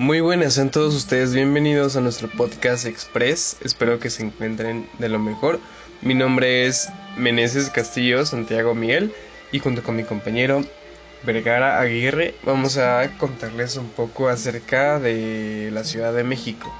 Muy buenas, sean todos ustedes bienvenidos a nuestro podcast Express. Espero que se encuentren de lo mejor. Mi nombre es Meneses Castillo Santiago Miguel y junto con mi compañero Vergara Aguirre vamos a contarles un poco acerca de la Ciudad de México.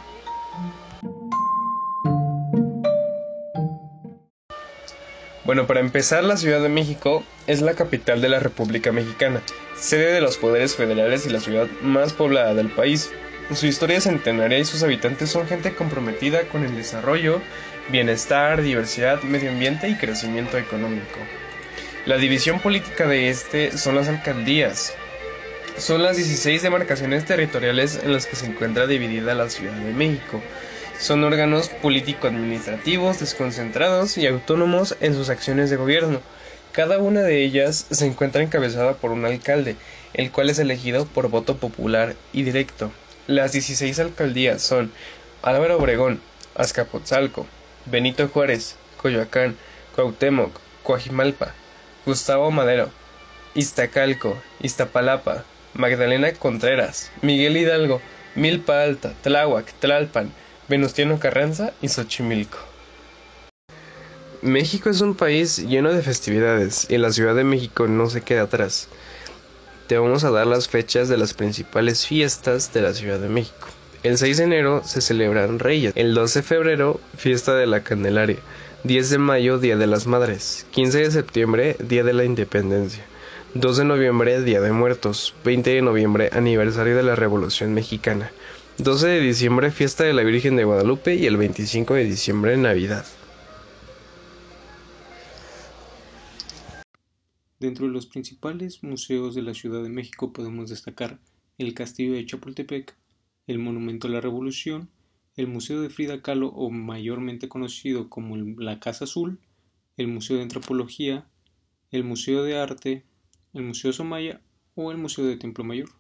Bueno, para empezar, la Ciudad de México es la capital de la República Mexicana, sede de los poderes federales y la ciudad más poblada del país. Su historia es centenaria y sus habitantes son gente comprometida con el desarrollo, bienestar, diversidad, medio ambiente y crecimiento económico. La división política de este son las alcaldías. Son las 16 demarcaciones territoriales en las que se encuentra dividida la Ciudad de México. Son órganos político-administrativos desconcentrados y autónomos en sus acciones de gobierno. Cada una de ellas se encuentra encabezada por un alcalde, el cual es elegido por voto popular y directo. Las 16 alcaldías son Álvaro Obregón, Azcapotzalco, Benito Juárez, Coyoacán, Cuauhtémoc, Coajimalpa, Gustavo Madero, Iztacalco, Iztapalapa, Magdalena Contreras, Miguel Hidalgo, Milpa Alta, Tláhuac, Tlalpan, Venustiano Carranza y Xochimilco. México es un país lleno de festividades y la Ciudad de México no se queda atrás. Te vamos a dar las fechas de las principales fiestas de la Ciudad de México. El 6 de enero se celebran Reyes, el 12 de febrero fiesta de la Candelaria, 10 de mayo Día de las Madres, 15 de septiembre Día de la Independencia, 2 de noviembre Día de Muertos, 20 de noviembre aniversario de la Revolución Mexicana, 12 de diciembre fiesta de la Virgen de Guadalupe y el 25 de diciembre Navidad. Dentro de los principales museos de la Ciudad de México podemos destacar el Castillo de Chapultepec, el Monumento a la Revolución, el Museo de Frida Kahlo o mayormente conocido como la Casa Azul, el Museo de Antropología, el Museo de Arte, el Museo Somaya o el Museo de Templo Mayor.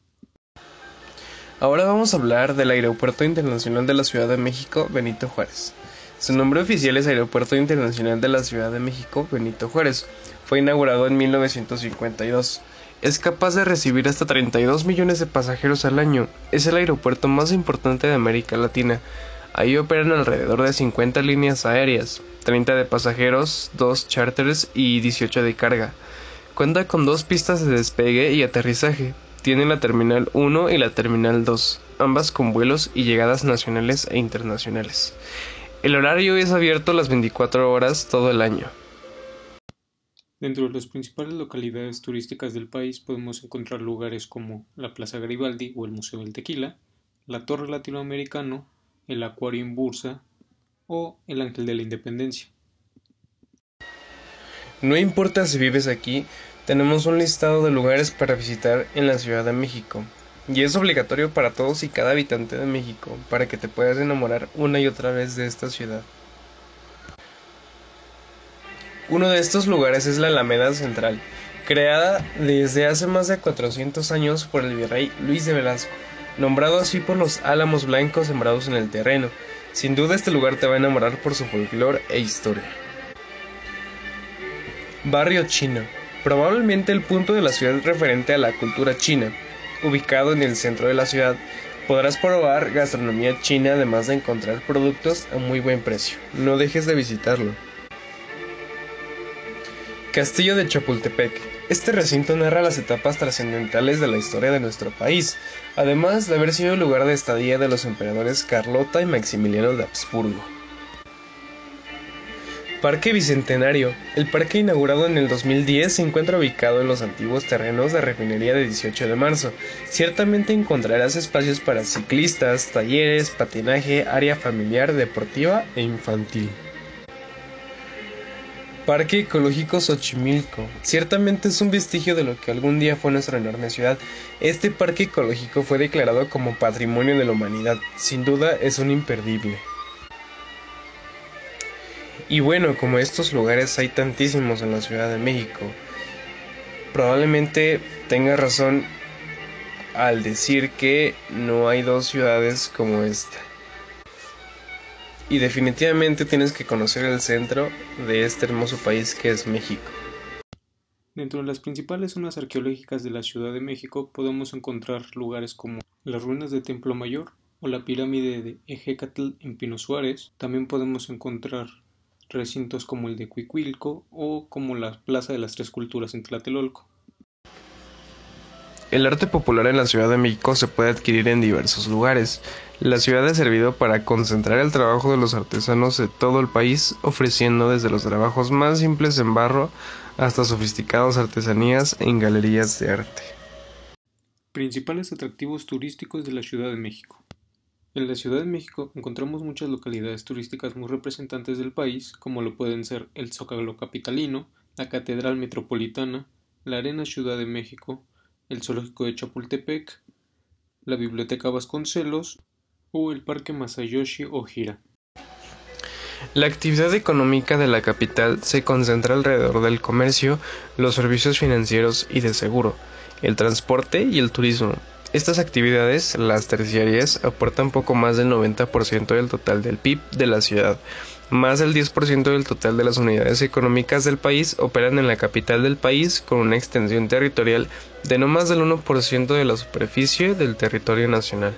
Ahora vamos a hablar del Aeropuerto Internacional de la Ciudad de México Benito Juárez. Su nombre oficial es Aeropuerto Internacional de la Ciudad de México Benito Juárez. Fue inaugurado en 1952. Es capaz de recibir hasta 32 millones de pasajeros al año. Es el aeropuerto más importante de América Latina. Ahí operan alrededor de 50 líneas aéreas, 30 de pasajeros, 2 charters y 18 de carga. Cuenta con dos pistas de despegue y aterrizaje, tiene la Terminal 1 y la Terminal 2, ambas con vuelos y llegadas nacionales e internacionales. El horario es abierto las 24 horas todo el año. Dentro de las principales localidades turísticas del país podemos encontrar lugares como la Plaza Garibaldi o el Museo del Tequila, la Torre Latinoamericano, el Acuario en Bursa o el Ángel de la Independencia. No importa si vives aquí, tenemos un listado de lugares para visitar en la Ciudad de México. Y es obligatorio para todos y cada habitante de México, para que te puedas enamorar una y otra vez de esta ciudad. Uno de estos lugares es la Alameda Central, creada desde hace más de 400 años por el virrey Luis de Velasco, nombrado así por los álamos blancos sembrados en el terreno. Sin duda este lugar te va a enamorar por su folclore e historia. Barrio Chino probablemente el punto de la ciudad referente a la cultura china. Ubicado en el centro de la ciudad, podrás probar gastronomía china además de encontrar productos a muy buen precio. No dejes de visitarlo. Castillo de Chapultepec. Este recinto narra las etapas trascendentales de la historia de nuestro país, además de haber sido el lugar de estadía de los emperadores Carlota y Maximiliano de Habsburgo. Parque Bicentenario. El parque inaugurado en el 2010 se encuentra ubicado en los antiguos terrenos de refinería de 18 de marzo. Ciertamente encontrarás espacios para ciclistas, talleres, patinaje, área familiar, deportiva e infantil. Parque Ecológico Xochimilco. Ciertamente es un vestigio de lo que algún día fue nuestra enorme ciudad. Este parque ecológico fue declarado como Patrimonio de la Humanidad. Sin duda es un imperdible. Y bueno, como estos lugares hay tantísimos en la Ciudad de México, probablemente tenga razón al decir que no hay dos ciudades como esta. Y definitivamente tienes que conocer el centro de este hermoso país que es México. Dentro de las principales zonas arqueológicas de la Ciudad de México podemos encontrar lugares como las ruinas de Templo Mayor o la pirámide de Ejecatl en Pino Suárez. También podemos encontrar recintos como el de Cuicuilco o como la Plaza de las Tres Culturas en Tlatelolco. El arte popular en la Ciudad de México se puede adquirir en diversos lugares. La ciudad ha servido para concentrar el trabajo de los artesanos de todo el país, ofreciendo desde los trabajos más simples en barro hasta sofisticadas artesanías en galerías de arte. Principales atractivos turísticos de la Ciudad de México. En la Ciudad de México encontramos muchas localidades turísticas muy representantes del país, como lo pueden ser el Zócalo Capitalino, la Catedral Metropolitana, la Arena Ciudad de México, el Zoológico de Chapultepec, la Biblioteca Vasconcelos o el Parque Masayoshi Ojira. La actividad económica de la capital se concentra alrededor del comercio, los servicios financieros y de seguro, el transporte y el turismo. Estas actividades, las terciarias, aportan poco más del 90% del total del PIB de la ciudad. Más del 10% del total de las unidades económicas del país operan en la capital del país con una extensión territorial de no más del 1% de la superficie del territorio nacional.